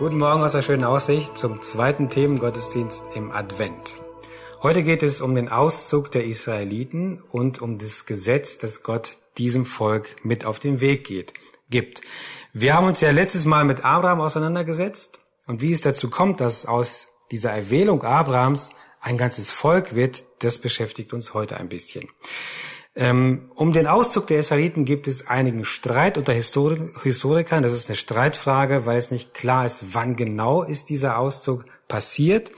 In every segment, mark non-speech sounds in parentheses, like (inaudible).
Guten Morgen aus der schönen Aussicht zum zweiten Themengottesdienst im Advent. Heute geht es um den Auszug der Israeliten und um das Gesetz, das Gott diesem Volk mit auf den Weg geht, gibt. Wir haben uns ja letztes Mal mit Abraham auseinandergesetzt und wie es dazu kommt, dass aus dieser Erwählung Abrahams ein ganzes Volk wird, das beschäftigt uns heute ein bisschen. Ähm, um den Auszug der Israeliten gibt es einigen Streit unter Historikern. Das ist eine Streitfrage, weil es nicht klar ist, wann genau ist dieser Auszug passiert.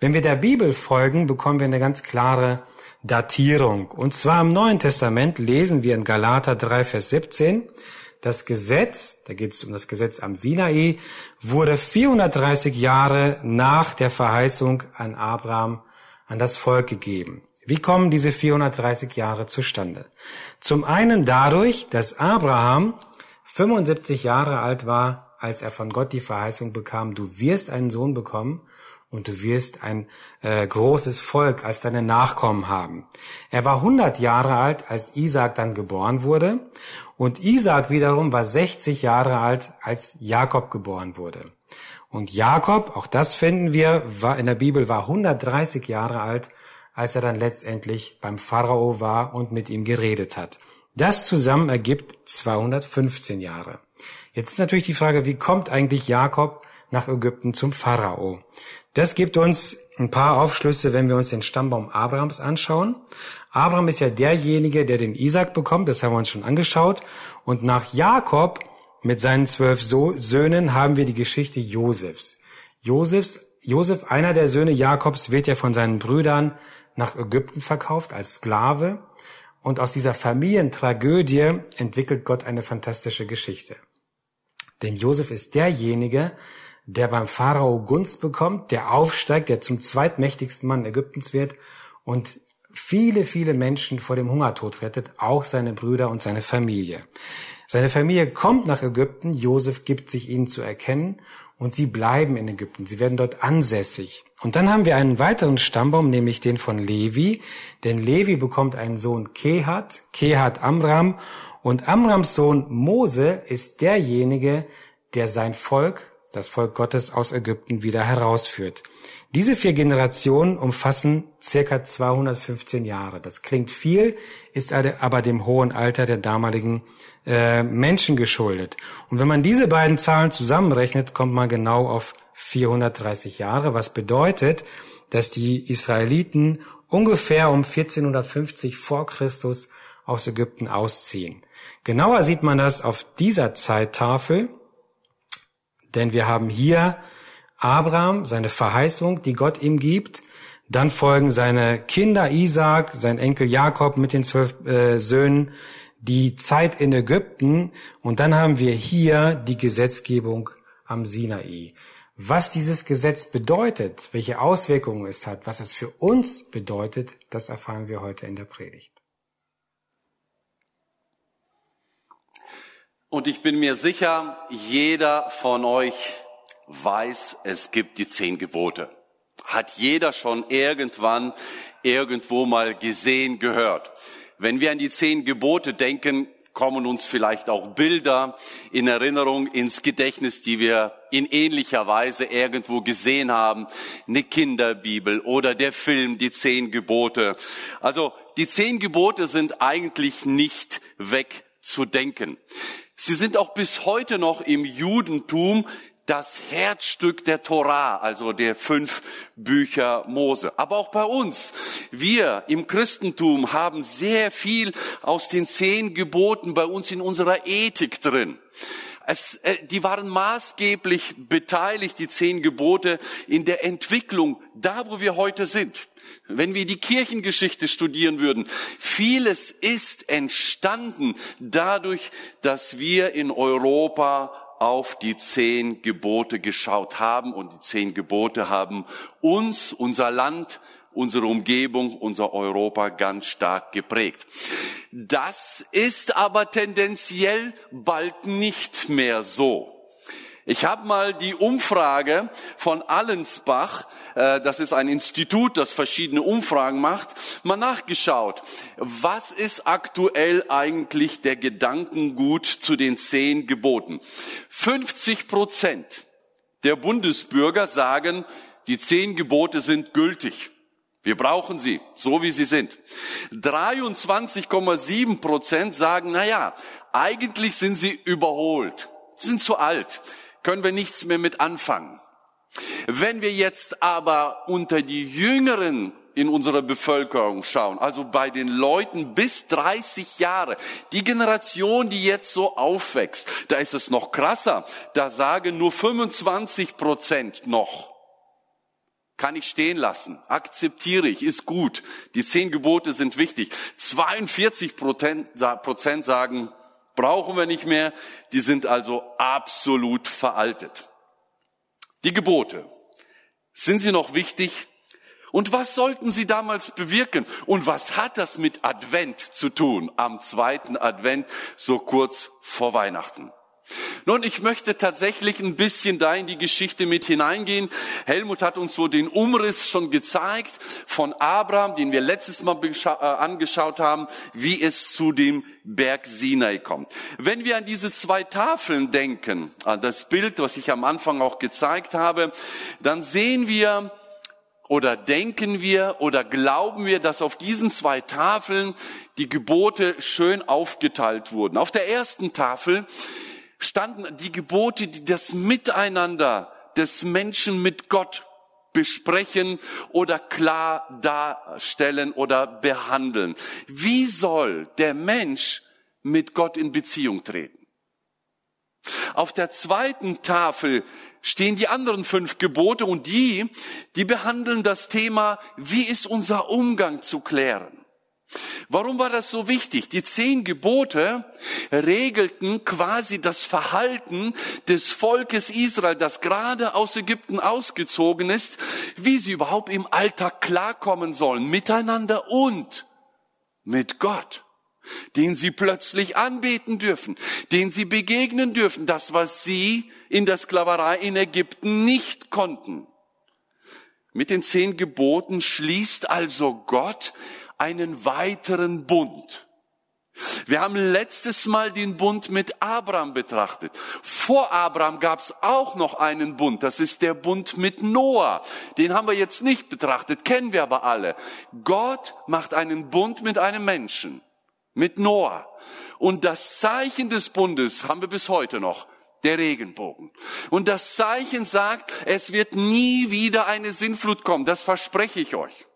Wenn wir der Bibel folgen, bekommen wir eine ganz klare Datierung. Und zwar im Neuen Testament lesen wir in Galater 3, Vers 17, das Gesetz, da geht es um das Gesetz am Sinai, wurde 430 Jahre nach der Verheißung an Abraham an das Volk gegeben. Wie kommen diese 430 Jahre zustande? Zum einen dadurch, dass Abraham 75 Jahre alt war, als er von Gott die Verheißung bekam, du wirst einen Sohn bekommen und du wirst ein äh, großes Volk als deine Nachkommen haben. Er war 100 Jahre alt, als Isaac dann geboren wurde und Isaac wiederum war 60 Jahre alt, als Jakob geboren wurde. Und Jakob, auch das finden wir, war in der Bibel war 130 Jahre alt, als er dann letztendlich beim Pharao war und mit ihm geredet hat. Das zusammen ergibt 215 Jahre. Jetzt ist natürlich die Frage, wie kommt eigentlich Jakob nach Ägypten zum Pharao? Das gibt uns ein paar Aufschlüsse, wenn wir uns den Stammbaum Abrahams anschauen. Abraham ist ja derjenige, der den Isaac bekommt, das haben wir uns schon angeschaut. Und nach Jakob mit seinen zwölf Söhnen haben wir die Geschichte Josefs. Josefs, Josef, einer der Söhne Jakobs, wird ja von seinen Brüdern nach Ägypten verkauft als Sklave. Und aus dieser Familientragödie entwickelt Gott eine fantastische Geschichte. Denn Josef ist derjenige, der beim Pharao Gunst bekommt, der aufsteigt, der zum zweitmächtigsten Mann Ägyptens wird und viele, viele Menschen vor dem Hungertod rettet, auch seine Brüder und seine Familie. Seine Familie kommt nach Ägypten, Josef gibt sich ihnen zu erkennen und sie bleiben in Ägypten. Sie werden dort ansässig. Und dann haben wir einen weiteren Stammbaum, nämlich den von Levi. Denn Levi bekommt einen Sohn Kehat, Kehat Amram. Und Amrams Sohn Mose ist derjenige, der sein Volk, das Volk Gottes aus Ägypten wieder herausführt. Diese vier Generationen umfassen circa 215 Jahre. Das klingt viel, ist aber dem hohen Alter der damaligen äh, Menschen geschuldet. Und wenn man diese beiden Zahlen zusammenrechnet, kommt man genau auf 430 Jahre, was bedeutet, dass die Israeliten ungefähr um 1450 vor Christus aus Ägypten ausziehen. Genauer sieht man das auf dieser Zeittafel, denn wir haben hier Abraham, seine Verheißung, die Gott ihm gibt. Dann folgen seine Kinder Isaac, sein Enkel Jakob mit den zwölf äh, Söhnen, die Zeit in Ägypten. Und dann haben wir hier die Gesetzgebung am Sinai. Was dieses Gesetz bedeutet, welche Auswirkungen es hat, was es für uns bedeutet, das erfahren wir heute in der Predigt. Und ich bin mir sicher, jeder von euch weiß, es gibt die zehn Gebote. Hat jeder schon irgendwann irgendwo mal gesehen, gehört. Wenn wir an die zehn Gebote denken, kommen uns vielleicht auch Bilder in Erinnerung, ins Gedächtnis, die wir in ähnlicher Weise irgendwo gesehen haben. Eine Kinderbibel oder der Film Die Zehn Gebote. Also die Zehn Gebote sind eigentlich nicht wegzudenken. Sie sind auch bis heute noch im Judentum das Herzstück der Torah, also der fünf Bücher Mose. Aber auch bei uns. Wir im Christentum haben sehr viel aus den zehn Geboten bei uns in unserer Ethik drin. Es, äh, die waren maßgeblich beteiligt, die zehn Gebote, in der Entwicklung, da wo wir heute sind. Wenn wir die Kirchengeschichte studieren würden, vieles ist entstanden dadurch, dass wir in Europa auf die zehn Gebote geschaut haben und die zehn Gebote haben uns, unser Land, unsere Umgebung, unser Europa ganz stark geprägt. Das ist aber tendenziell bald nicht mehr so. Ich habe mal die Umfrage von Allensbach, äh, das ist ein Institut, das verschiedene Umfragen macht, mal nachgeschaut. Was ist aktuell eigentlich der Gedankengut zu den zehn Geboten? 50 Prozent der Bundesbürger sagen, die zehn Gebote sind gültig. Wir brauchen sie, so wie sie sind. 23,7 Prozent sagen, na ja, eigentlich sind sie überholt, sind zu alt, können wir nichts mehr mit anfangen. Wenn wir jetzt aber unter die Jüngeren in unserer Bevölkerung schauen, also bei den Leuten bis 30 Jahre, die Generation, die jetzt so aufwächst, da ist es noch krasser. Da sagen nur 25 Prozent noch, kann ich stehen lassen, akzeptiere ich, ist gut. Die zehn Gebote sind wichtig. 42 Prozent sagen, brauchen wir nicht mehr. Die sind also absolut veraltet. Die Gebote. Sind sie noch wichtig? Und was sollten sie damals bewirken? Und was hat das mit Advent zu tun? Am zweiten Advent, so kurz vor Weihnachten. Nun, ich möchte tatsächlich ein bisschen da in die Geschichte mit hineingehen. Helmut hat uns so den Umriss schon gezeigt von Abraham, den wir letztes Mal äh, angeschaut haben, wie es zu dem Berg Sinai kommt. Wenn wir an diese zwei Tafeln denken, an das Bild, was ich am Anfang auch gezeigt habe, dann sehen wir, oder denken wir oder glauben wir, dass auf diesen zwei Tafeln die Gebote schön aufgeteilt wurden. Auf der ersten Tafel standen die Gebote, die das Miteinander des Menschen mit Gott besprechen oder klar darstellen oder behandeln. Wie soll der Mensch mit Gott in Beziehung treten? Auf der zweiten Tafel stehen die anderen fünf Gebote und die, die behandeln das Thema, wie ist unser Umgang zu klären? Warum war das so wichtig? Die zehn Gebote regelten quasi das Verhalten des Volkes Israel, das gerade aus Ägypten ausgezogen ist, wie sie überhaupt im Alltag klarkommen sollen, miteinander und mit Gott, den sie plötzlich anbeten dürfen, den sie begegnen dürfen, das, was sie in der Sklaverei in Ägypten nicht konnten. Mit den zehn Geboten schließt also Gott einen weiteren Bund. Wir haben letztes Mal den Bund mit Abraham betrachtet. Vor Abraham gab es auch noch einen Bund. Das ist der Bund mit Noah. Den haben wir jetzt nicht betrachtet, kennen wir aber alle. Gott macht einen Bund mit einem Menschen, mit Noah. Und das Zeichen des Bundes haben wir bis heute noch der Regenbogen. Und das Zeichen sagt, es wird nie wieder eine Sinnflut kommen. Das verspreche ich euch.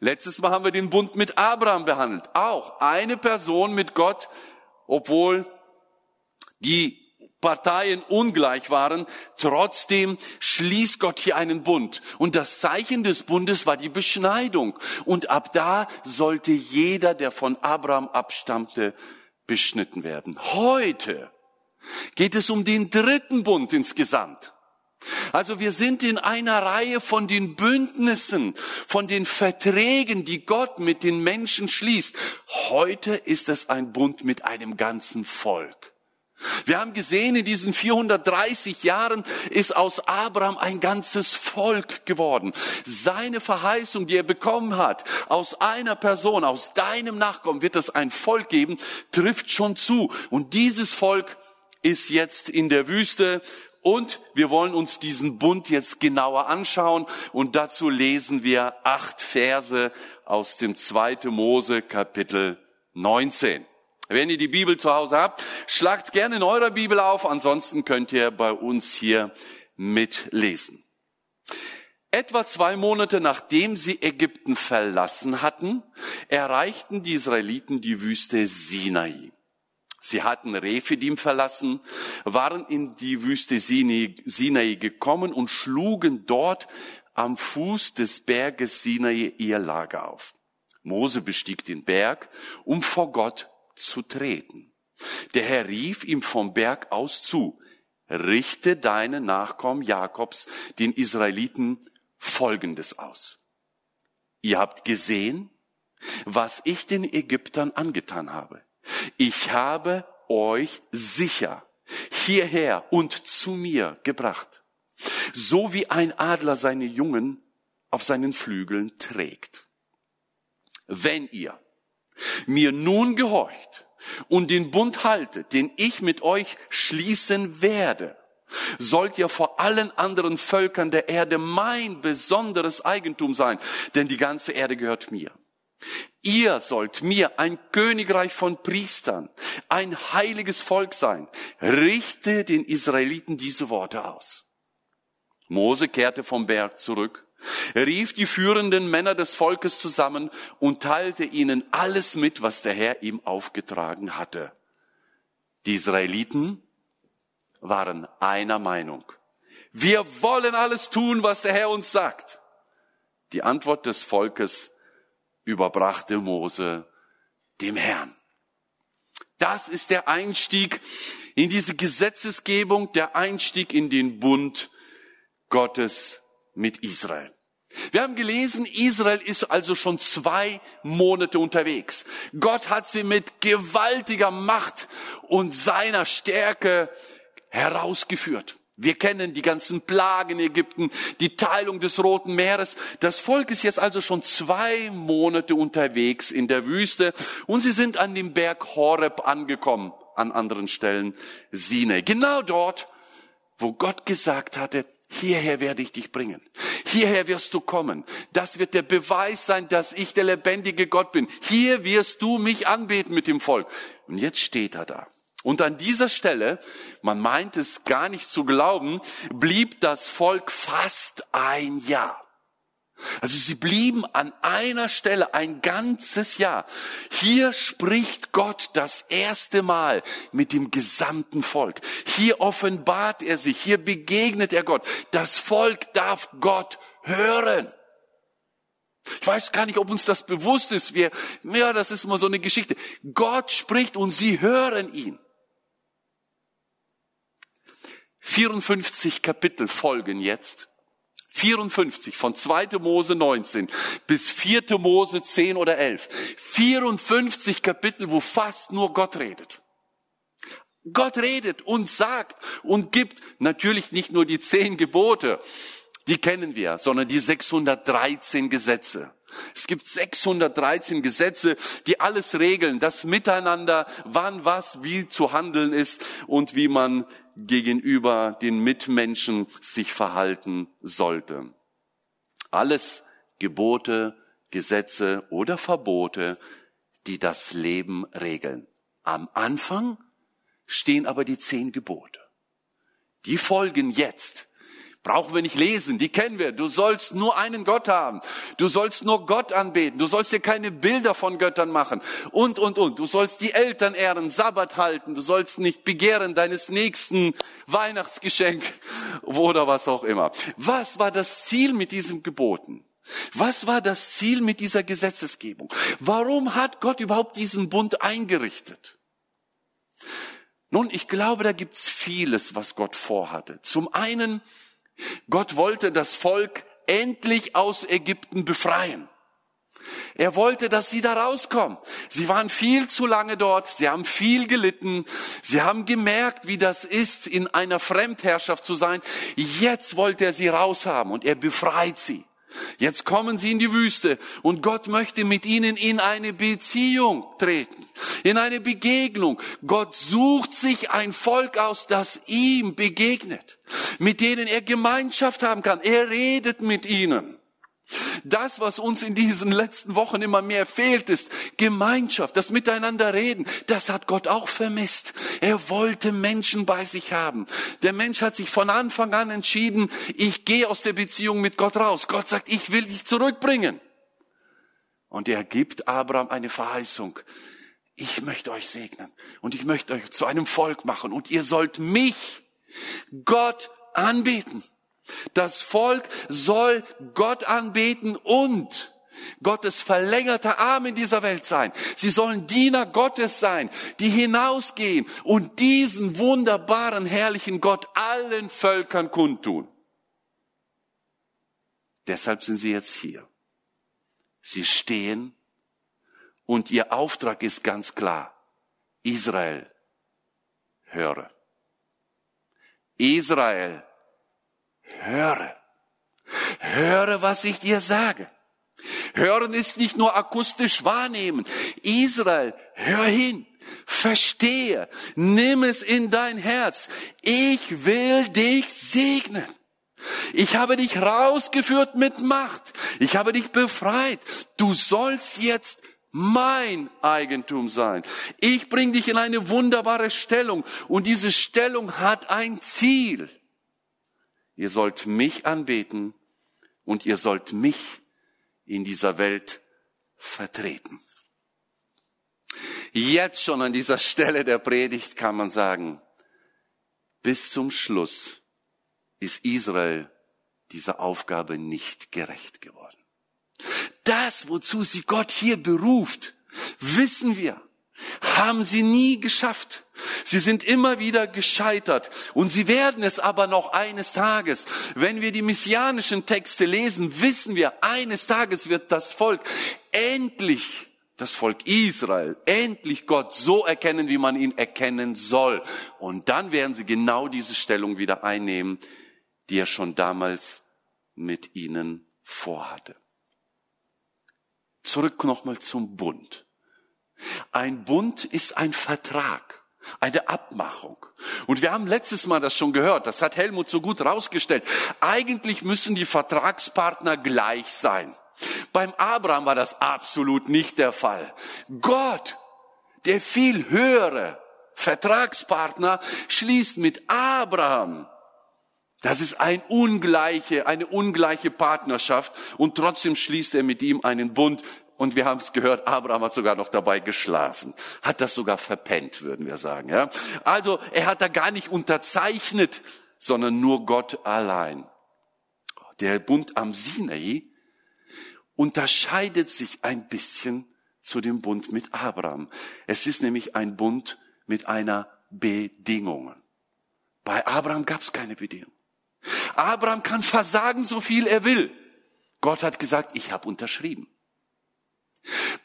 Letztes Mal haben wir den Bund mit Abraham behandelt. Auch eine Person mit Gott, obwohl die Parteien ungleich waren, trotzdem schließt Gott hier einen Bund. Und das Zeichen des Bundes war die Beschneidung. Und ab da sollte jeder, der von Abraham abstammte, beschnitten werden. Heute geht es um den dritten Bund insgesamt. Also wir sind in einer Reihe von den Bündnissen, von den Verträgen, die Gott mit den Menschen schließt. Heute ist es ein Bund mit einem ganzen Volk. Wir haben gesehen, in diesen 430 Jahren ist aus Abraham ein ganzes Volk geworden. Seine Verheißung, die er bekommen hat, aus einer Person, aus deinem Nachkommen wird es ein Volk geben, trifft schon zu. Und dieses Volk ist jetzt in der Wüste und wir wollen uns diesen Bund jetzt genauer anschauen und dazu lesen wir acht Verse aus dem 2. Mose Kapitel 19. Wenn ihr die Bibel zu Hause habt, schlagt gerne in eurer Bibel auf, ansonsten könnt ihr bei uns hier mitlesen. Etwa zwei Monate nachdem sie Ägypten verlassen hatten, erreichten die Israeliten die Wüste Sinai. Sie hatten Rephidim verlassen, waren in die Wüste Sinai gekommen und schlugen dort am Fuß des Berges Sinai ihr Lager auf. Mose bestieg den Berg, um vor Gott zu treten. Der Herr rief ihm vom Berg aus zu, richte deine Nachkommen Jakobs, den Israeliten, Folgendes aus. Ihr habt gesehen, was ich den Ägyptern angetan habe. Ich habe euch sicher hierher und zu mir gebracht, so wie ein Adler seine Jungen auf seinen Flügeln trägt. Wenn ihr mir nun gehorcht und den Bund haltet, den ich mit euch schließen werde, sollt ihr vor allen anderen Völkern der Erde mein besonderes Eigentum sein, denn die ganze Erde gehört mir. Ihr sollt mir ein Königreich von Priestern, ein heiliges Volk sein. Richte den Israeliten diese Worte aus. Mose kehrte vom Berg zurück, rief die führenden Männer des Volkes zusammen und teilte ihnen alles mit, was der Herr ihm aufgetragen hatte. Die Israeliten waren einer Meinung. Wir wollen alles tun, was der Herr uns sagt. Die Antwort des Volkes überbrachte Mose dem Herrn. Das ist der Einstieg in diese Gesetzesgebung, der Einstieg in den Bund Gottes mit Israel. Wir haben gelesen, Israel ist also schon zwei Monate unterwegs. Gott hat sie mit gewaltiger Macht und seiner Stärke herausgeführt. Wir kennen die ganzen Plagen in Ägypten, die Teilung des Roten Meeres. Das Volk ist jetzt also schon zwei Monate unterwegs in der Wüste und sie sind an dem Berg Horeb angekommen, an anderen Stellen Sinai. Genau dort, wo Gott gesagt hatte, hierher werde ich dich bringen. Hierher wirst du kommen. Das wird der Beweis sein, dass ich der lebendige Gott bin. Hier wirst du mich anbeten mit dem Volk. Und jetzt steht er da. Und an dieser Stelle, man meint es gar nicht zu glauben, blieb das Volk fast ein Jahr. Also sie blieben an einer Stelle ein ganzes Jahr. Hier spricht Gott das erste Mal mit dem gesamten Volk. Hier offenbart er sich, hier begegnet er Gott. Das Volk darf Gott hören. Ich weiß gar nicht, ob uns das bewusst ist. Wir, ja, das ist immer so eine Geschichte. Gott spricht und sie hören ihn. 54 Kapitel folgen jetzt. 54 von 2. Mose 19 bis 4. Mose 10 oder 11. 54 Kapitel, wo fast nur Gott redet. Gott redet und sagt und gibt natürlich nicht nur die zehn Gebote, die kennen wir, sondern die 613 Gesetze. Es gibt 613 Gesetze, die alles regeln, das Miteinander, wann was wie zu handeln ist und wie man gegenüber den Mitmenschen sich verhalten sollte. Alles Gebote, Gesetze oder Verbote, die das Leben regeln. Am Anfang stehen aber die zehn Gebote. Die folgen jetzt Brauchen wir nicht lesen, die kennen wir. Du sollst nur einen Gott haben. Du sollst nur Gott anbeten. Du sollst dir keine Bilder von Göttern machen. Und, und, und. Du sollst die Eltern ehren, Sabbat halten. Du sollst nicht begehren deines nächsten Weihnachtsgeschenk (laughs) oder was auch immer. Was war das Ziel mit diesem Geboten? Was war das Ziel mit dieser Gesetzesgebung? Warum hat Gott überhaupt diesen Bund eingerichtet? Nun, ich glaube, da gibt's vieles, was Gott vorhatte. Zum einen Gott wollte das Volk endlich aus Ägypten befreien. Er wollte, dass sie da rauskommen. Sie waren viel zu lange dort, sie haben viel gelitten, sie haben gemerkt, wie das ist, in einer Fremdherrschaft zu sein. Jetzt wollte er sie raushaben und er befreit sie. Jetzt kommen sie in die Wüste und Gott möchte mit ihnen in eine Beziehung treten, in eine Begegnung. Gott sucht sich ein Volk aus, das ihm begegnet, mit denen er Gemeinschaft haben kann. Er redet mit ihnen. Das, was uns in diesen letzten Wochen immer mehr fehlt, ist Gemeinschaft, das Miteinander reden. Das hat Gott auch vermisst. Er wollte Menschen bei sich haben. Der Mensch hat sich von Anfang an entschieden, ich gehe aus der Beziehung mit Gott raus. Gott sagt, ich will dich zurückbringen. Und er gibt Abraham eine Verheißung. Ich möchte euch segnen und ich möchte euch zu einem Volk machen und ihr sollt mich, Gott, anbeten. Das Volk soll Gott anbeten und Gottes verlängerter Arm in dieser Welt sein. Sie sollen Diener Gottes sein, die hinausgehen und diesen wunderbaren, herrlichen Gott allen Völkern kundtun. Deshalb sind sie jetzt hier. Sie stehen und ihr Auftrag ist ganz klar. Israel, höre. Israel, höre. Höre, was ich dir sage. Hören ist nicht nur akustisch wahrnehmen. Israel, hör hin. Verstehe, nimm es in dein Herz. Ich will dich segnen. Ich habe dich rausgeführt mit Macht. Ich habe dich befreit. Du sollst jetzt mein Eigentum sein. Ich bringe dich in eine wunderbare Stellung und diese Stellung hat ein Ziel. Ihr sollt mich anbeten und ihr sollt mich in dieser Welt vertreten. Jetzt schon an dieser Stelle der Predigt kann man sagen, bis zum Schluss ist Israel dieser Aufgabe nicht gerecht geworden. Das, wozu sie Gott hier beruft, wissen wir, haben sie nie geschafft. Sie sind immer wieder gescheitert und sie werden es aber noch eines Tages. Wenn wir die messianischen Texte lesen, wissen wir, eines Tages wird das Volk endlich, das Volk Israel, endlich Gott so erkennen, wie man ihn erkennen soll. Und dann werden sie genau diese Stellung wieder einnehmen, die er schon damals mit ihnen vorhatte. Zurück nochmal zum Bund. Ein Bund ist ein Vertrag, eine Abmachung. Und wir haben letztes Mal das schon gehört, das hat Helmut so gut rausgestellt. Eigentlich müssen die Vertragspartner gleich sein. Beim Abraham war das absolut nicht der Fall. Gott, der viel höhere Vertragspartner, schließt mit Abraham das ist ein ungleiche, eine ungleiche Partnerschaft und trotzdem schließt er mit ihm einen Bund. Und wir haben es gehört, Abraham hat sogar noch dabei geschlafen, hat das sogar verpennt, würden wir sagen. Ja? Also er hat da gar nicht unterzeichnet, sondern nur Gott allein. Der Bund am Sinai unterscheidet sich ein bisschen zu dem Bund mit Abraham. Es ist nämlich ein Bund mit einer Bedingung. Bei Abraham gab es keine Bedingung. Abraham kann versagen, so viel er will. Gott hat gesagt, ich habe unterschrieben.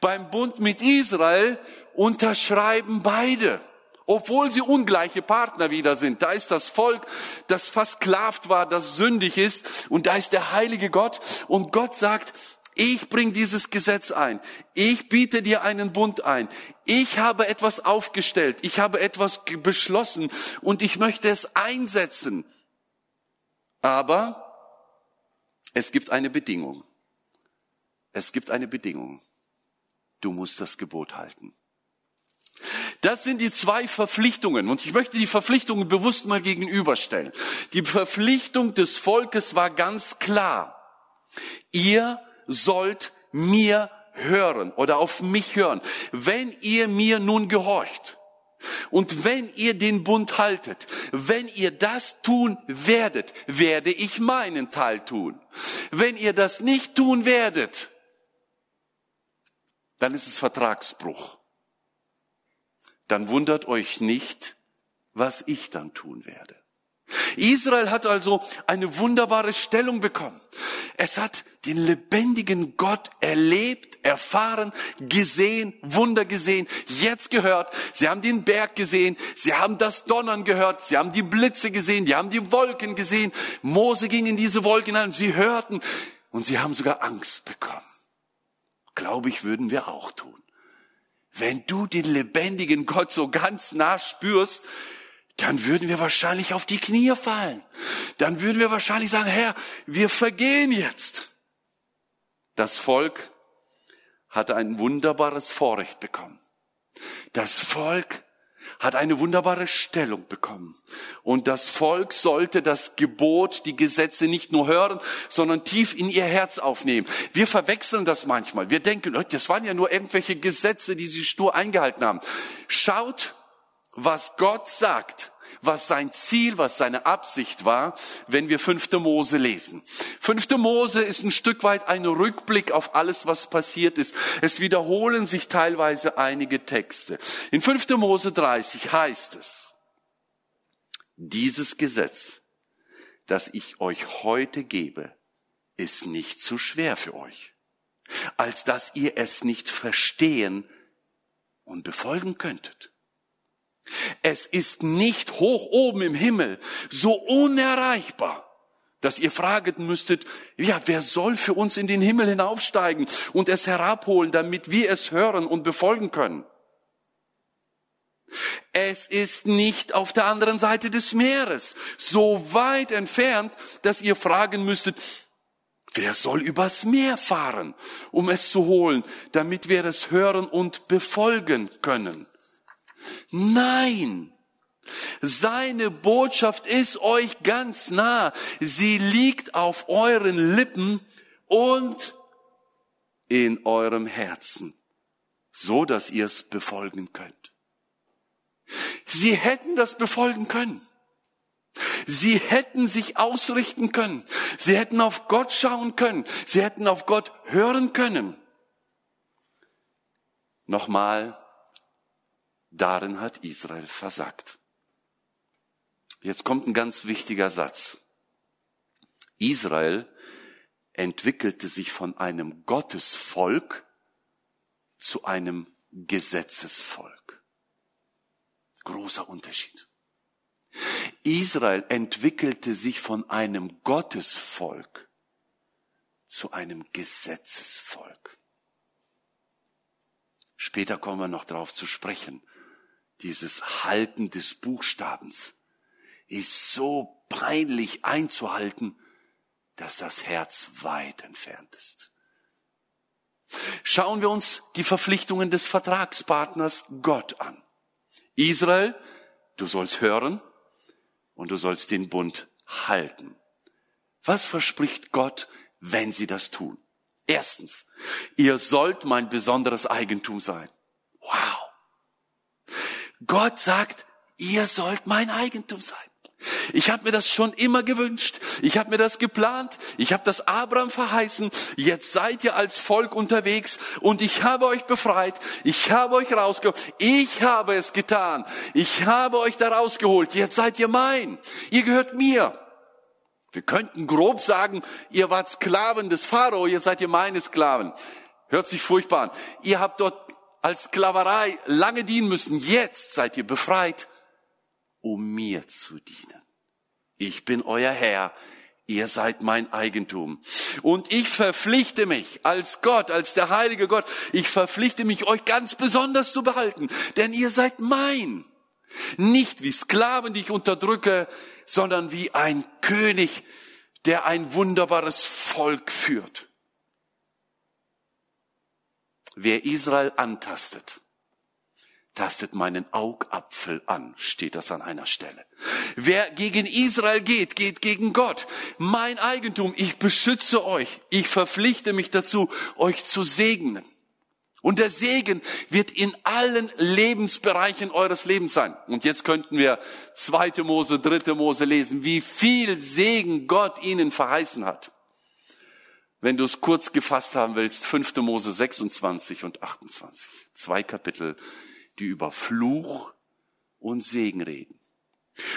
Beim Bund mit Israel unterschreiben beide, obwohl sie ungleiche Partner wieder sind. Da ist das Volk, das versklavt war, das sündig ist, und da ist der heilige Gott. Und Gott sagt, ich bring dieses Gesetz ein. Ich biete dir einen Bund ein. Ich habe etwas aufgestellt. Ich habe etwas beschlossen und ich möchte es einsetzen. Aber es gibt eine Bedingung. Es gibt eine Bedingung. Du musst das Gebot halten. Das sind die zwei Verpflichtungen. Und ich möchte die Verpflichtungen bewusst mal gegenüberstellen. Die Verpflichtung des Volkes war ganz klar. Ihr sollt mir hören oder auf mich hören. Wenn ihr mir nun gehorcht, und wenn ihr den Bund haltet, wenn ihr das tun werdet, werde ich meinen Teil tun. Wenn ihr das nicht tun werdet, dann ist es Vertragsbruch. Dann wundert euch nicht, was ich dann tun werde. Israel hat also eine wunderbare Stellung bekommen. Es hat den lebendigen Gott erlebt, erfahren, gesehen, Wunder gesehen, jetzt gehört. Sie haben den Berg gesehen, sie haben das Donnern gehört, sie haben die Blitze gesehen, die haben die Wolken gesehen. Mose ging in diese Wolken ein, sie hörten und sie haben sogar Angst bekommen. Glaube ich, würden wir auch tun. Wenn du den lebendigen Gott so ganz nah spürst, dann würden wir wahrscheinlich auf die Knie fallen. Dann würden wir wahrscheinlich sagen, Herr, wir vergehen jetzt. Das Volk hatte ein wunderbares Vorrecht bekommen. Das Volk hat eine wunderbare Stellung bekommen. Und das Volk sollte das Gebot, die Gesetze nicht nur hören, sondern tief in ihr Herz aufnehmen. Wir verwechseln das manchmal. Wir denken, das waren ja nur irgendwelche Gesetze, die sie stur eingehalten haben. Schaut was Gott sagt, was sein Ziel, was seine Absicht war, wenn wir fünfte Mose lesen. Fünfte Mose ist ein Stück weit ein Rückblick auf alles, was passiert ist. Es wiederholen sich teilweise einige Texte. In fünfte Mose 30 heißt es, dieses Gesetz, das ich euch heute gebe, ist nicht zu schwer für euch, als dass ihr es nicht verstehen und befolgen könntet. Es ist nicht hoch oben im Himmel, so unerreichbar, dass ihr fragen müsstet, ja, wer soll für uns in den Himmel hinaufsteigen und es herabholen, damit wir es hören und befolgen können? Es ist nicht auf der anderen Seite des Meeres, so weit entfernt, dass ihr fragen müsstet, wer soll übers Meer fahren, um es zu holen, damit wir es hören und befolgen können? Nein, seine Botschaft ist euch ganz nah. Sie liegt auf euren Lippen und in eurem Herzen, so dass ihr es befolgen könnt. Sie hätten das befolgen können. Sie hätten sich ausrichten können. Sie hätten auf Gott schauen können. Sie hätten auf Gott hören können. Nochmal, darin hat Israel versagt. Jetzt kommt ein ganz wichtiger Satz. Israel entwickelte sich von einem Gottesvolk zu einem Gesetzesvolk. Großer Unterschied. Israel entwickelte sich von einem Gottesvolk zu einem Gesetzesvolk. Später kommen wir noch darauf zu sprechen. Dieses Halten des Buchstabens ist so peinlich einzuhalten, dass das Herz weit entfernt ist. Schauen wir uns die Verpflichtungen des Vertragspartners Gott an. Israel, du sollst hören und du sollst den Bund halten. Was verspricht Gott, wenn sie das tun? Erstens, ihr sollt mein besonderes Eigentum sein. Wow. Gott sagt, ihr sollt mein Eigentum sein. Ich habe mir das schon immer gewünscht. Ich habe mir das geplant. Ich habe das Abraham verheißen. Jetzt seid ihr als Volk unterwegs und ich habe euch befreit. Ich habe euch rausgeholt. Ich habe es getan. Ich habe euch da rausgeholt. Jetzt seid ihr mein. Ihr gehört mir. Wir könnten grob sagen, ihr wart Sklaven des Pharao, jetzt seid ihr meine Sklaven. Hört sich furchtbar an. Ihr habt dort als Sklaverei lange dienen müssen. Jetzt seid ihr befreit um mir zu dienen. Ich bin euer Herr, ihr seid mein Eigentum. Und ich verpflichte mich als Gott, als der heilige Gott, ich verpflichte mich, euch ganz besonders zu behalten, denn ihr seid mein. Nicht wie Sklaven, die ich unterdrücke, sondern wie ein König, der ein wunderbares Volk führt. Wer Israel antastet, tastet meinen Augapfel an, steht das an einer Stelle. Wer gegen Israel geht, geht gegen Gott. Mein Eigentum, ich beschütze euch. Ich verpflichte mich dazu, euch zu segnen. Und der Segen wird in allen Lebensbereichen eures Lebens sein. Und jetzt könnten wir zweite Mose, dritte Mose lesen, wie viel Segen Gott ihnen verheißen hat. Wenn du es kurz gefasst haben willst, fünfte Mose 26 und 28. Zwei Kapitel die über Fluch und Segen reden.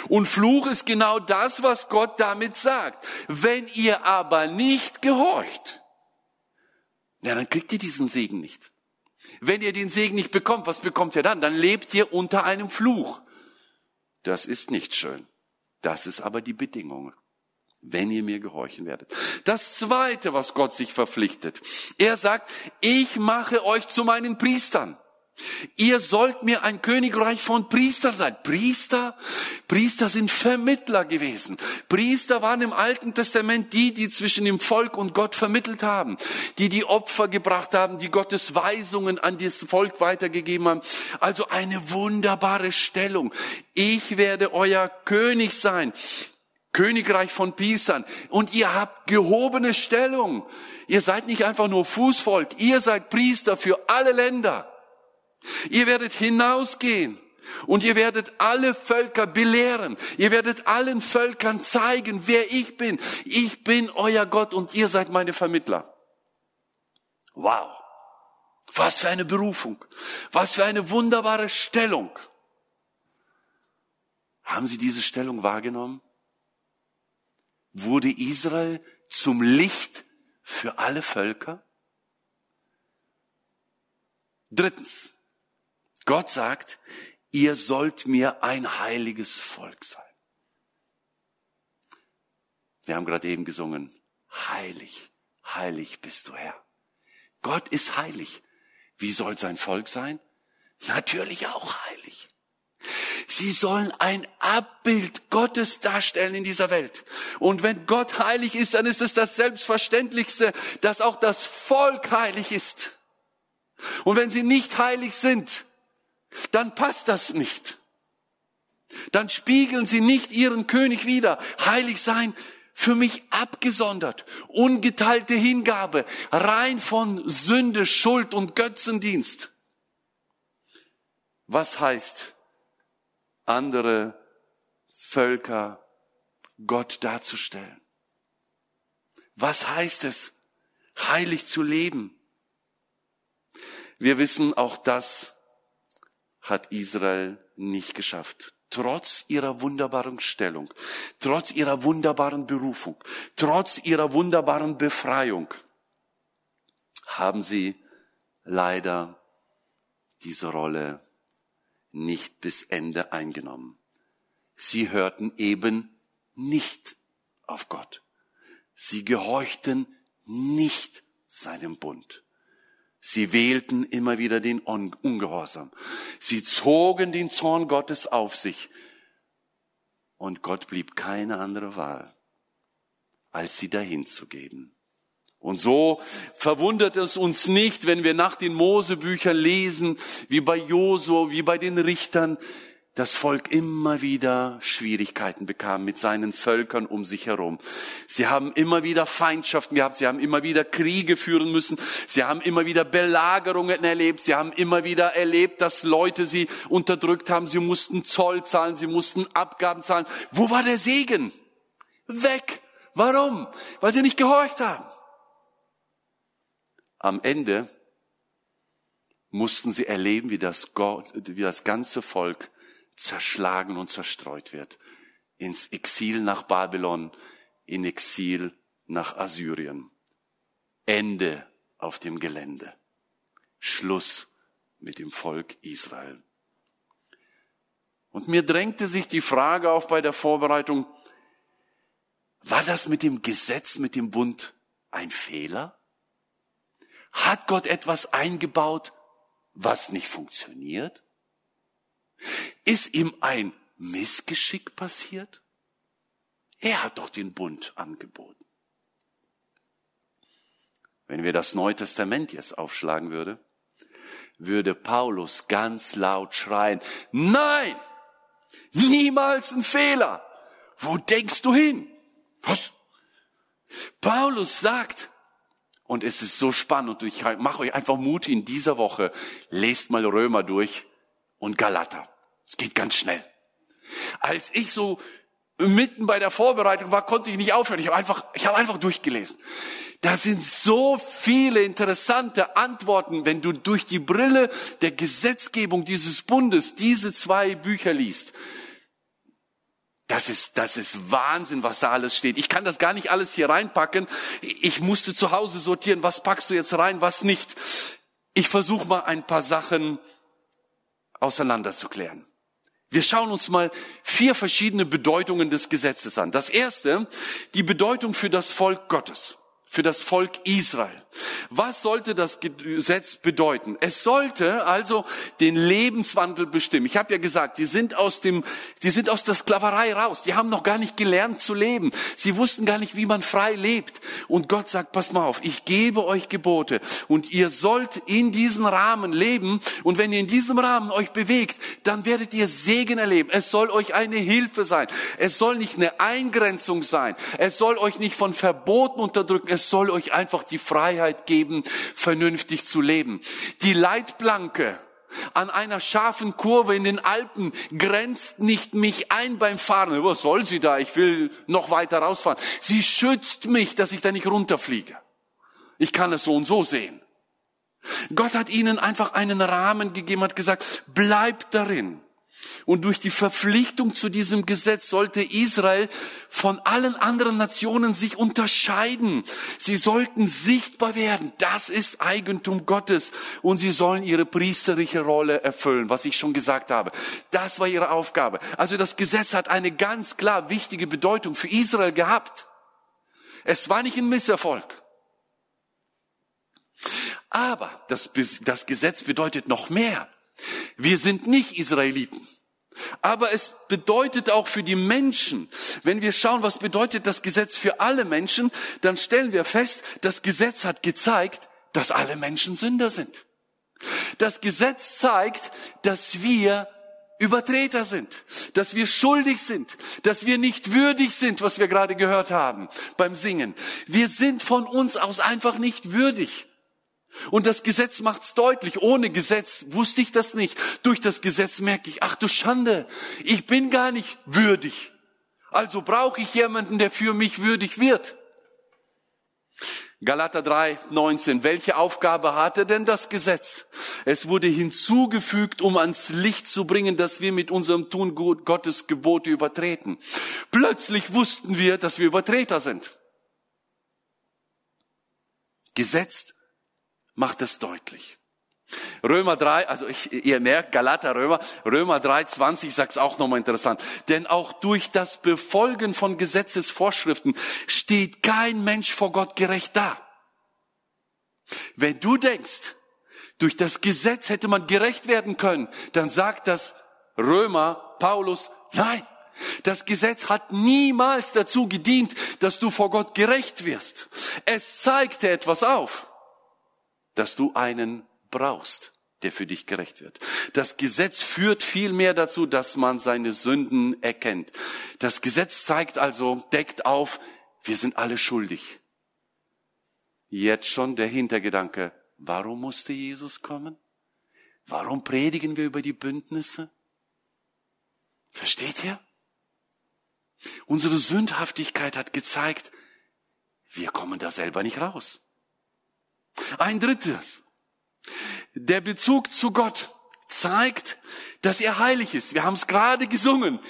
Und Fluch ist genau das, was Gott damit sagt. Wenn ihr aber nicht gehorcht, ja, dann kriegt ihr diesen Segen nicht. Wenn ihr den Segen nicht bekommt, was bekommt ihr dann? Dann lebt ihr unter einem Fluch. Das ist nicht schön. Das ist aber die Bedingung, wenn ihr mir gehorchen werdet. Das zweite, was Gott sich verpflichtet. Er sagt, ich mache euch zu meinen Priestern. Ihr sollt mir ein Königreich von Priestern sein. Priester? Priester sind Vermittler gewesen. Priester waren im Alten Testament die, die zwischen dem Volk und Gott vermittelt haben, die die Opfer gebracht haben, die Gottes Weisungen an das Volk weitergegeben haben. Also eine wunderbare Stellung. Ich werde euer König sein. Königreich von Priestern. Und ihr habt gehobene Stellung. Ihr seid nicht einfach nur Fußvolk. Ihr seid Priester für alle Länder. Ihr werdet hinausgehen und ihr werdet alle Völker belehren. Ihr werdet allen Völkern zeigen, wer ich bin. Ich bin euer Gott und ihr seid meine Vermittler. Wow. Was für eine Berufung. Was für eine wunderbare Stellung. Haben Sie diese Stellung wahrgenommen? Wurde Israel zum Licht für alle Völker? Drittens. Gott sagt, ihr sollt mir ein heiliges Volk sein. Wir haben gerade eben gesungen, heilig, heilig bist du Herr. Gott ist heilig. Wie soll sein Volk sein? Natürlich auch heilig. Sie sollen ein Abbild Gottes darstellen in dieser Welt. Und wenn Gott heilig ist, dann ist es das Selbstverständlichste, dass auch das Volk heilig ist. Und wenn sie nicht heilig sind, dann passt das nicht. Dann spiegeln sie nicht ihren König wider. Heilig sein für mich abgesondert, ungeteilte Hingabe, rein von Sünde, Schuld und Götzendienst. Was heißt, andere Völker Gott darzustellen? Was heißt es, heilig zu leben? Wir wissen, auch das hat Israel nicht geschafft trotz ihrer wunderbaren Stellung, trotz ihrer wunderbaren Berufung, trotz ihrer wunderbaren Befreiung, haben sie leider diese Rolle nicht bis Ende eingenommen. Sie hörten eben nicht auf Gott. Sie gehorchten nicht seinem Bund. Sie wählten immer wieder den Ungehorsam. Sie zogen den Zorn Gottes auf sich. Und Gott blieb keine andere Wahl, als sie dahin zu geben. Und so verwundert es uns nicht, wenn wir nach den Mosebüchern lesen, wie bei Josu, wie bei den Richtern, das Volk immer wieder Schwierigkeiten bekam mit seinen Völkern um sich herum. Sie haben immer wieder Feindschaften gehabt, sie haben immer wieder Kriege führen müssen, sie haben immer wieder Belagerungen erlebt, sie haben immer wieder erlebt, dass Leute sie unterdrückt haben, sie mussten Zoll zahlen, sie mussten Abgaben zahlen. Wo war der Segen? Weg. Warum? Weil sie nicht gehorcht haben. Am Ende mussten sie erleben, wie das, Gott, wie das ganze Volk zerschlagen und zerstreut wird. Ins Exil nach Babylon, in Exil nach Assyrien. Ende auf dem Gelände. Schluss mit dem Volk Israel. Und mir drängte sich die Frage auf bei der Vorbereitung, war das mit dem Gesetz, mit dem Bund ein Fehler? Hat Gott etwas eingebaut, was nicht funktioniert? Ist ihm ein Missgeschick passiert? Er hat doch den Bund angeboten. Wenn wir das Neue Testament jetzt aufschlagen würde, würde Paulus ganz laut schreien, nein, niemals ein Fehler. Wo denkst du hin? Was? Paulus sagt, und es ist so spannend, und ich mache euch einfach Mut in dieser Woche, lest mal Römer durch und Galater. Es geht ganz schnell. Als ich so mitten bei der Vorbereitung war, konnte ich nicht aufhören. Ich habe einfach, ich habe einfach durchgelesen. Da sind so viele interessante Antworten, wenn du durch die Brille der Gesetzgebung dieses Bundes diese zwei Bücher liest. Das ist, das ist Wahnsinn, was da alles steht. Ich kann das gar nicht alles hier reinpacken. Ich musste zu Hause sortieren, was packst du jetzt rein, was nicht. Ich versuche mal ein paar Sachen auseinanderzuklären. Wir schauen uns mal vier verschiedene Bedeutungen des Gesetzes an. Das erste, die Bedeutung für das Volk Gottes für das Volk Israel. Was sollte das Gesetz bedeuten? Es sollte also den Lebenswandel bestimmen. Ich habe ja gesagt, die sind aus dem, die sind aus der Sklaverei raus. Die haben noch gar nicht gelernt zu leben. Sie wussten gar nicht, wie man frei lebt. Und Gott sagt, pass mal auf, ich gebe euch Gebote und ihr sollt in diesen Rahmen leben. Und wenn ihr in diesem Rahmen euch bewegt, dann werdet ihr Segen erleben. Es soll euch eine Hilfe sein. Es soll nicht eine Eingrenzung sein. Es soll euch nicht von Verboten unterdrücken. Es soll euch einfach die Freiheit geben, vernünftig zu leben. Die Leitplanke an einer scharfen Kurve in den Alpen grenzt nicht mich ein beim Fahren. Was soll sie da? Ich will noch weiter rausfahren. Sie schützt mich, dass ich da nicht runterfliege. Ich kann es so und so sehen. Gott hat ihnen einfach einen Rahmen gegeben, hat gesagt, bleibt darin. Und durch die Verpflichtung zu diesem Gesetz sollte Israel von allen anderen Nationen sich unterscheiden. Sie sollten sichtbar werden. Das ist Eigentum Gottes. Und sie sollen ihre priesterliche Rolle erfüllen, was ich schon gesagt habe. Das war ihre Aufgabe. Also das Gesetz hat eine ganz klar wichtige Bedeutung für Israel gehabt. Es war nicht ein Misserfolg. Aber das, das Gesetz bedeutet noch mehr. Wir sind nicht Israeliten. Aber es bedeutet auch für die Menschen, wenn wir schauen, was bedeutet das Gesetz für alle Menschen, dann stellen wir fest, das Gesetz hat gezeigt, dass alle Menschen Sünder sind. Das Gesetz zeigt, dass wir Übertreter sind, dass wir schuldig sind, dass wir nicht würdig sind, was wir gerade gehört haben beim Singen. Wir sind von uns aus einfach nicht würdig. Und das Gesetz macht's deutlich. Ohne Gesetz wusste ich das nicht. Durch das Gesetz merke ich, ach du Schande, ich bin gar nicht würdig. Also brauche ich jemanden, der für mich würdig wird. Galater 3, 19. Welche Aufgabe hatte denn das Gesetz? Es wurde hinzugefügt, um ans Licht zu bringen, dass wir mit unserem Tun Gottes Gebote übertreten. Plötzlich wussten wir, dass wir Übertreter sind. Gesetz macht es deutlich. Römer 3, also ich, ihr merkt, Galater, Römer, Römer 3, 20 sagt es auch nochmal interessant. Denn auch durch das Befolgen von Gesetzesvorschriften steht kein Mensch vor Gott gerecht da. Wenn du denkst, durch das Gesetz hätte man gerecht werden können, dann sagt das Römer, Paulus, nein. Das Gesetz hat niemals dazu gedient, dass du vor Gott gerecht wirst. Es zeigte etwas auf dass du einen brauchst, der für dich gerecht wird. Das Gesetz führt vielmehr dazu, dass man seine Sünden erkennt. Das Gesetz zeigt also, deckt auf, wir sind alle schuldig. Jetzt schon der Hintergedanke, warum musste Jesus kommen? Warum predigen wir über die Bündnisse? Versteht ihr? Unsere Sündhaftigkeit hat gezeigt, wir kommen da selber nicht raus. Ein drittes. Der Bezug zu Gott zeigt, dass er heilig ist. Wir haben es gerade gesungen.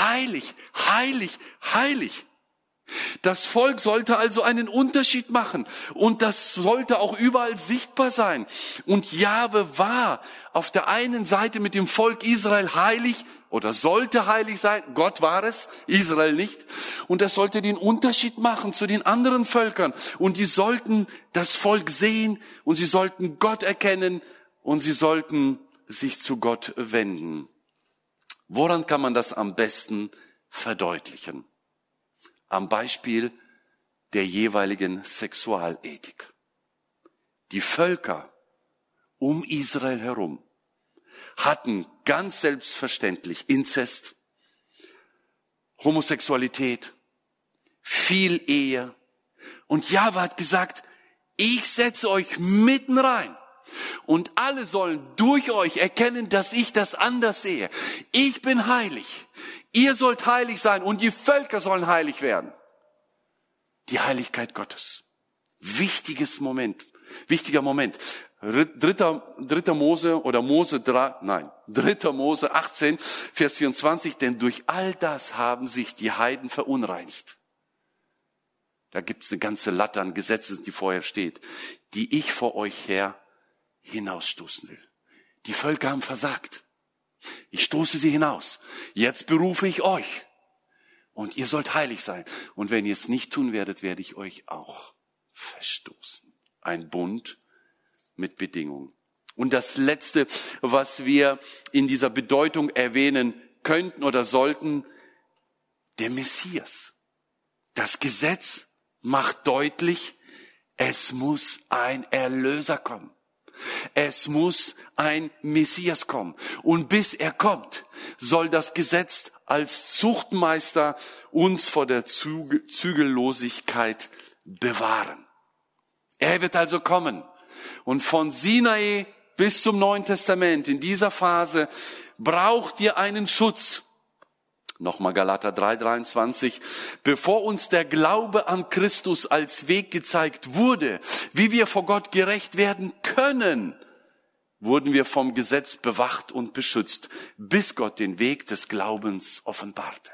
Heilig, heilig, heilig. Das Volk sollte also einen Unterschied machen und das sollte auch überall sichtbar sein. Und Jahwe war auf der einen Seite mit dem Volk Israel heilig oder sollte heilig sein. Gott war es, Israel nicht. Und das sollte den Unterschied machen zu den anderen Völkern. Und die sollten das Volk sehen und sie sollten Gott erkennen und sie sollten sich zu Gott wenden. Woran kann man das am besten verdeutlichen? Am Beispiel der jeweiligen Sexualethik. Die Völker um Israel herum hatten ganz selbstverständlich Inzest, Homosexualität, viel Ehe. Und Jahwe hat gesagt, ich setze euch mitten rein. Und alle sollen durch euch erkennen, dass ich das anders sehe. Ich bin heilig. Ihr sollt heilig sein und die Völker sollen heilig werden. Die Heiligkeit Gottes. Wichtiges Moment. Wichtiger Moment. Dritter, dritter Mose oder Mose 3, nein, dritter Mose 18, Vers 24, denn durch all das haben sich die Heiden verunreinigt. Da gibt's eine ganze Latte an Gesetzen, die vorher steht, die ich vor euch her hinausstoßen will. Die Völker haben versagt. Ich stoße sie hinaus. Jetzt berufe ich euch. Und ihr sollt heilig sein. Und wenn ihr es nicht tun werdet, werde ich euch auch verstoßen. Ein Bund mit Bedingungen. Und das Letzte, was wir in dieser Bedeutung erwähnen könnten oder sollten, der Messias. Das Gesetz macht deutlich, es muss ein Erlöser kommen. Es muss ein Messias kommen. Und bis er kommt, soll das Gesetz als Zuchtmeister uns vor der Zügellosigkeit bewahren. Er wird also kommen. Und von Sinai bis zum Neuen Testament, in dieser Phase, braucht ihr einen Schutz. Nochmal Galater 3:23. Bevor uns der Glaube an Christus als Weg gezeigt wurde, wie wir vor Gott gerecht werden können, wurden wir vom Gesetz bewacht und beschützt, bis Gott den Weg des Glaubens offenbarte.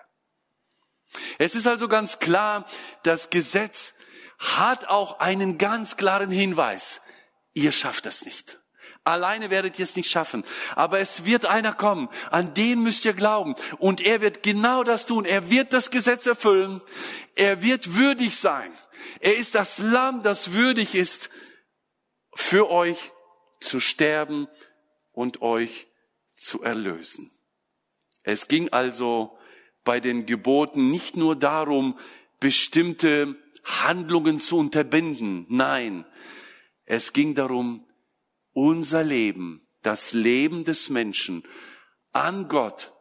Es ist also ganz klar, das Gesetz hat auch einen ganz klaren Hinweis. Ihr schafft das nicht. Alleine werdet ihr es nicht schaffen. Aber es wird einer kommen, an den müsst ihr glauben. Und er wird genau das tun. Er wird das Gesetz erfüllen. Er wird würdig sein. Er ist das Lamm, das würdig ist, für euch zu sterben und euch zu erlösen. Es ging also bei den Geboten nicht nur darum, bestimmte Handlungen zu unterbinden. Nein, es ging darum, unser Leben, das Leben des Menschen an Gott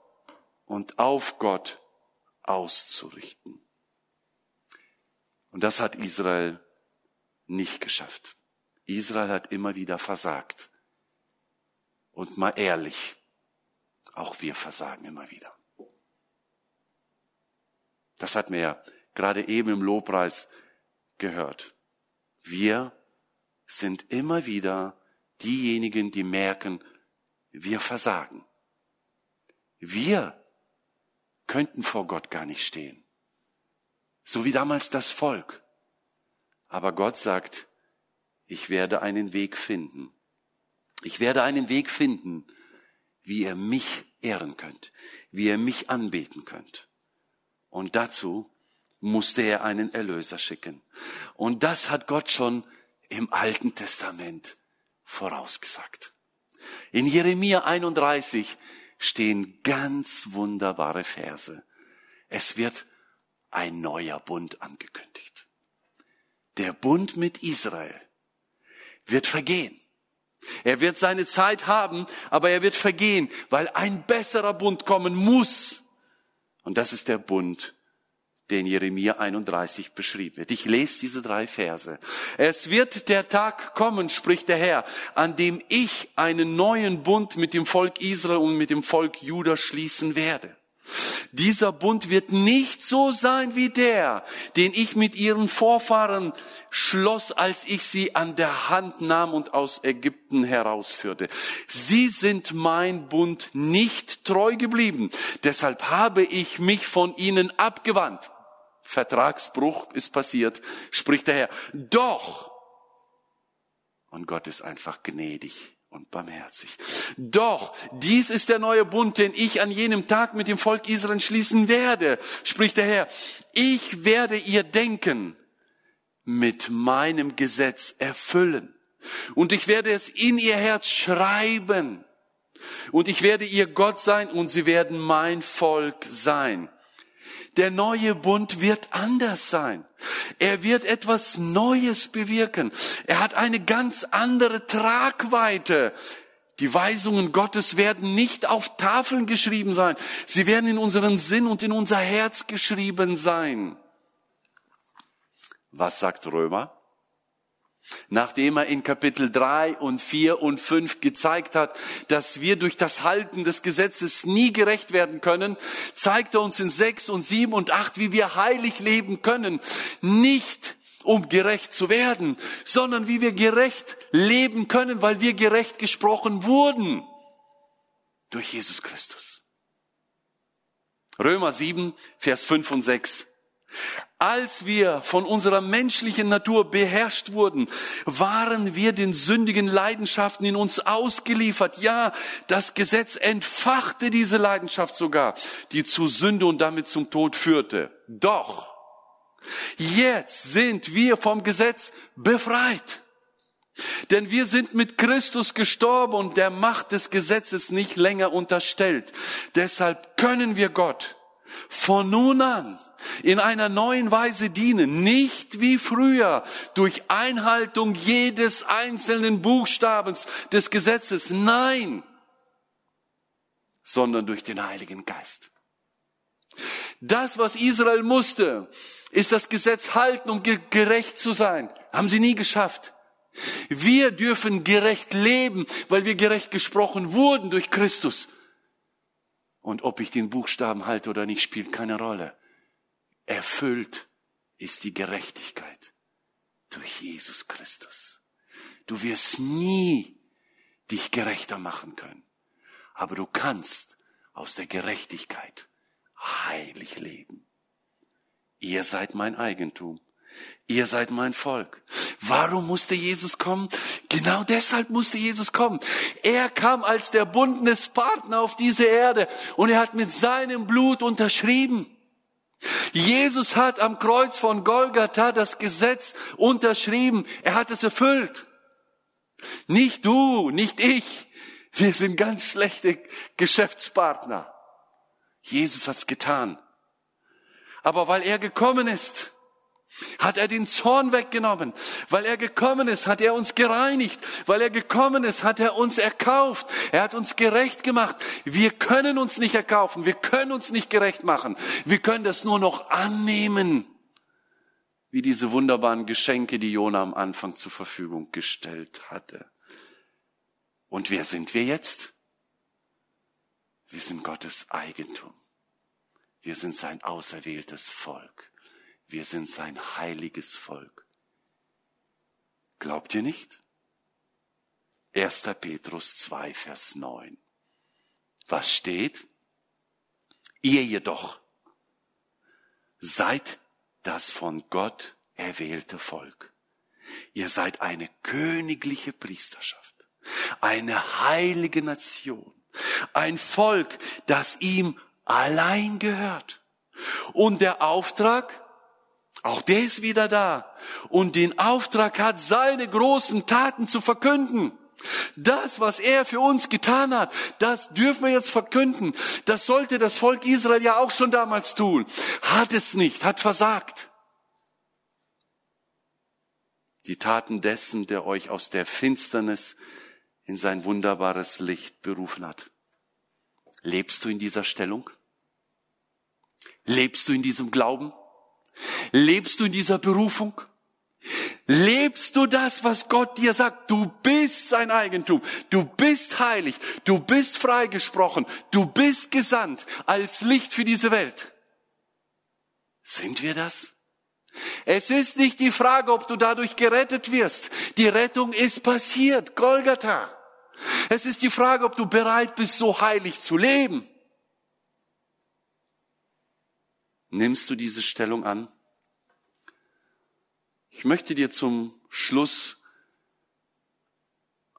und auf Gott auszurichten. Und das hat Israel nicht geschafft. Israel hat immer wieder versagt. Und mal ehrlich, auch wir versagen immer wieder. Das hat mir ja gerade eben im Lobpreis gehört. Wir sind immer wieder diejenigen, die merken, wir versagen. Wir könnten vor Gott gar nicht stehen. So wie damals das Volk. Aber Gott sagt, ich werde einen Weg finden. Ich werde einen Weg finden, wie ihr mich ehren könnt, wie ihr mich anbeten könnt. Und dazu musste er einen Erlöser schicken. Und das hat Gott schon im Alten Testament vorausgesagt. In Jeremia 31 stehen ganz wunderbare Verse. Es wird ein neuer Bund angekündigt. Der Bund mit Israel wird vergehen. Er wird seine Zeit haben, aber er wird vergehen, weil ein besserer Bund kommen muss. Und das ist der Bund den Jeremia 31 beschrieben wird. Ich lese diese drei Verse. Es wird der Tag kommen, spricht der Herr, an dem ich einen neuen Bund mit dem Volk Israel und mit dem Volk Juda schließen werde. Dieser Bund wird nicht so sein wie der, den ich mit ihren Vorfahren schloss, als ich sie an der Hand nahm und aus Ägypten herausführte. Sie sind mein Bund nicht treu geblieben. Deshalb habe ich mich von ihnen abgewandt. Vertragsbruch ist passiert, spricht der Herr. Doch, und Gott ist einfach gnädig und barmherzig. Doch, dies ist der neue Bund, den ich an jenem Tag mit dem Volk Israel schließen werde, spricht der Herr. Ich werde ihr Denken mit meinem Gesetz erfüllen. Und ich werde es in ihr Herz schreiben. Und ich werde ihr Gott sein und sie werden mein Volk sein. Der neue Bund wird anders sein. Er wird etwas Neues bewirken. Er hat eine ganz andere Tragweite. Die Weisungen Gottes werden nicht auf Tafeln geschrieben sein. Sie werden in unseren Sinn und in unser Herz geschrieben sein. Was sagt Römer? Nachdem er in Kapitel 3 und 4 und 5 gezeigt hat, dass wir durch das Halten des Gesetzes nie gerecht werden können, zeigt er uns in 6 und 7 und 8, wie wir heilig leben können. Nicht um gerecht zu werden, sondern wie wir gerecht leben können, weil wir gerecht gesprochen wurden durch Jesus Christus. Römer 7, Vers 5 und 6. Als wir von unserer menschlichen Natur beherrscht wurden, waren wir den sündigen Leidenschaften in uns ausgeliefert. Ja, das Gesetz entfachte diese Leidenschaft sogar, die zu Sünde und damit zum Tod führte. Doch, jetzt sind wir vom Gesetz befreit. Denn wir sind mit Christus gestorben und der Macht des Gesetzes nicht länger unterstellt. Deshalb können wir Gott von nun an in einer neuen Weise dienen, nicht wie früher durch Einhaltung jedes einzelnen Buchstabens des Gesetzes, nein, sondern durch den Heiligen Geist. Das, was Israel musste, ist das Gesetz halten, um gerecht zu sein. Haben sie nie geschafft. Wir dürfen gerecht leben, weil wir gerecht gesprochen wurden durch Christus. Und ob ich den Buchstaben halte oder nicht, spielt keine Rolle. Erfüllt ist die Gerechtigkeit durch Jesus Christus. Du wirst nie dich gerechter machen können, aber du kannst aus der Gerechtigkeit heilig leben. Ihr seid mein Eigentum. Ihr seid mein Volk. Warum musste Jesus kommen? Genau deshalb musste Jesus kommen. Er kam als der Bundespartner auf diese Erde und er hat mit seinem Blut unterschrieben. Jesus hat am Kreuz von Golgatha das Gesetz unterschrieben. Er hat es erfüllt. Nicht du, nicht ich. Wir sind ganz schlechte Geschäftspartner. Jesus hat's getan. Aber weil er gekommen ist, hat er den Zorn weggenommen. Weil er gekommen ist, hat er uns gereinigt. Weil er gekommen ist, hat er uns erkauft. Er hat uns gerecht gemacht. Wir können uns nicht erkaufen. Wir können uns nicht gerecht machen. Wir können das nur noch annehmen. Wie diese wunderbaren Geschenke, die Jona am Anfang zur Verfügung gestellt hatte. Und wer sind wir jetzt? Wir sind Gottes Eigentum. Wir sind sein auserwähltes Volk. Wir sind sein heiliges Volk. Glaubt ihr nicht? 1. Petrus 2, Vers 9. Was steht? Ihr jedoch seid das von Gott erwählte Volk. Ihr seid eine königliche Priesterschaft, eine heilige Nation, ein Volk, das ihm allein gehört. Und der Auftrag, auch der ist wieder da. Und den Auftrag hat, seine großen Taten zu verkünden. Das, was er für uns getan hat, das dürfen wir jetzt verkünden. Das sollte das Volk Israel ja auch schon damals tun. Hat es nicht, hat versagt. Die Taten dessen, der euch aus der Finsternis in sein wunderbares Licht berufen hat. Lebst du in dieser Stellung? Lebst du in diesem Glauben? Lebst du in dieser Berufung? Lebst du das, was Gott dir sagt? Du bist sein Eigentum. Du bist heilig. Du bist freigesprochen. Du bist gesandt als Licht für diese Welt. Sind wir das? Es ist nicht die Frage, ob du dadurch gerettet wirst. Die Rettung ist passiert. Golgatha. Es ist die Frage, ob du bereit bist, so heilig zu leben. Nimmst du diese Stellung an? Ich möchte dir zum Schluss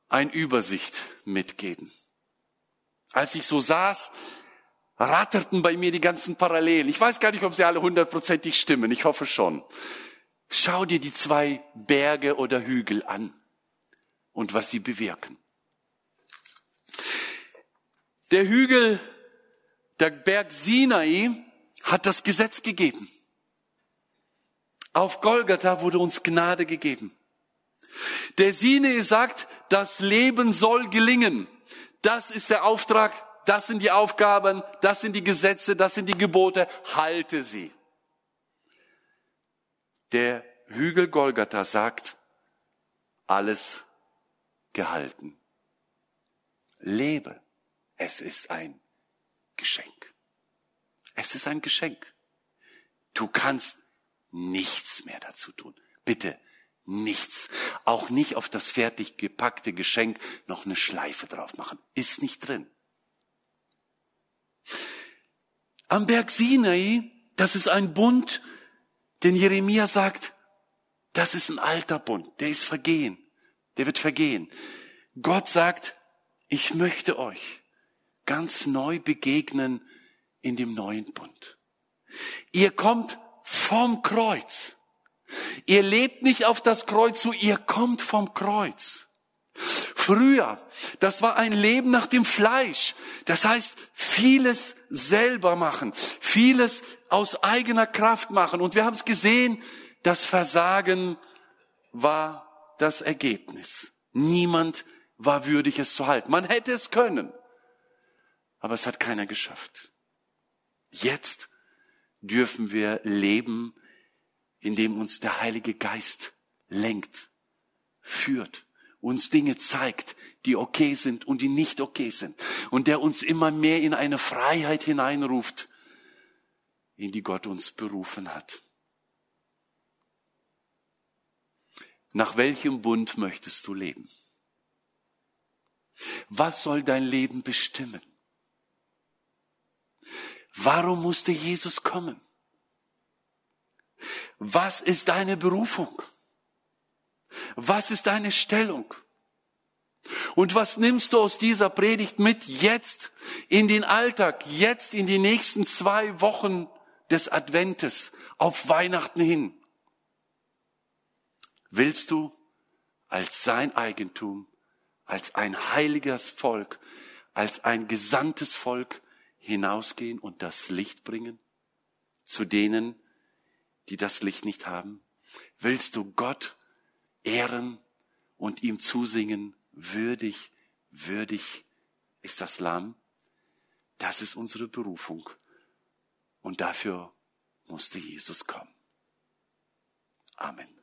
ein Übersicht mitgeben. Als ich so saß, ratterten bei mir die ganzen Parallelen. Ich weiß gar nicht, ob sie alle hundertprozentig stimmen. Ich hoffe schon. Schau dir die zwei Berge oder Hügel an und was sie bewirken. Der Hügel, der Berg Sinai, hat das Gesetz gegeben. Auf Golgatha wurde uns Gnade gegeben. Der Sinai sagt, das Leben soll gelingen. Das ist der Auftrag, das sind die Aufgaben, das sind die Gesetze, das sind die Gebote. Halte sie. Der Hügel Golgatha sagt, alles gehalten. Lebe. Es ist ein Geschenk. Es ist ein Geschenk. Du kannst nichts mehr dazu tun. Bitte nichts. Auch nicht auf das fertig gepackte Geschenk noch eine Schleife drauf machen. Ist nicht drin. Am Berg Sinai, das ist ein Bund, den Jeremia sagt, das ist ein alter Bund, der ist vergehen, der wird vergehen. Gott sagt, ich möchte euch ganz neu begegnen in dem neuen Bund. Ihr kommt vom Kreuz. Ihr lebt nicht auf das Kreuz zu, ihr kommt vom Kreuz. Früher, das war ein Leben nach dem Fleisch. Das heißt, vieles selber machen, vieles aus eigener Kraft machen. Und wir haben es gesehen, das Versagen war das Ergebnis. Niemand war würdig, es zu halten. Man hätte es können, aber es hat keiner geschafft. Jetzt dürfen wir leben, indem uns der Heilige Geist lenkt, führt, uns Dinge zeigt, die okay sind und die nicht okay sind. Und der uns immer mehr in eine Freiheit hineinruft, in die Gott uns berufen hat. Nach welchem Bund möchtest du leben? Was soll dein Leben bestimmen? Warum musste Jesus kommen? Was ist deine Berufung? Was ist deine Stellung? Und was nimmst du aus dieser Predigt mit jetzt in den Alltag, jetzt in die nächsten zwei Wochen des Adventes auf Weihnachten hin? Willst du als sein Eigentum, als ein heiliges Volk, als ein gesandtes Volk hinausgehen und das Licht bringen? Zu denen, die das Licht nicht haben? Willst du Gott ehren und ihm zusingen, würdig, würdig ist das Lamm? Das ist unsere Berufung. Und dafür musste Jesus kommen. Amen.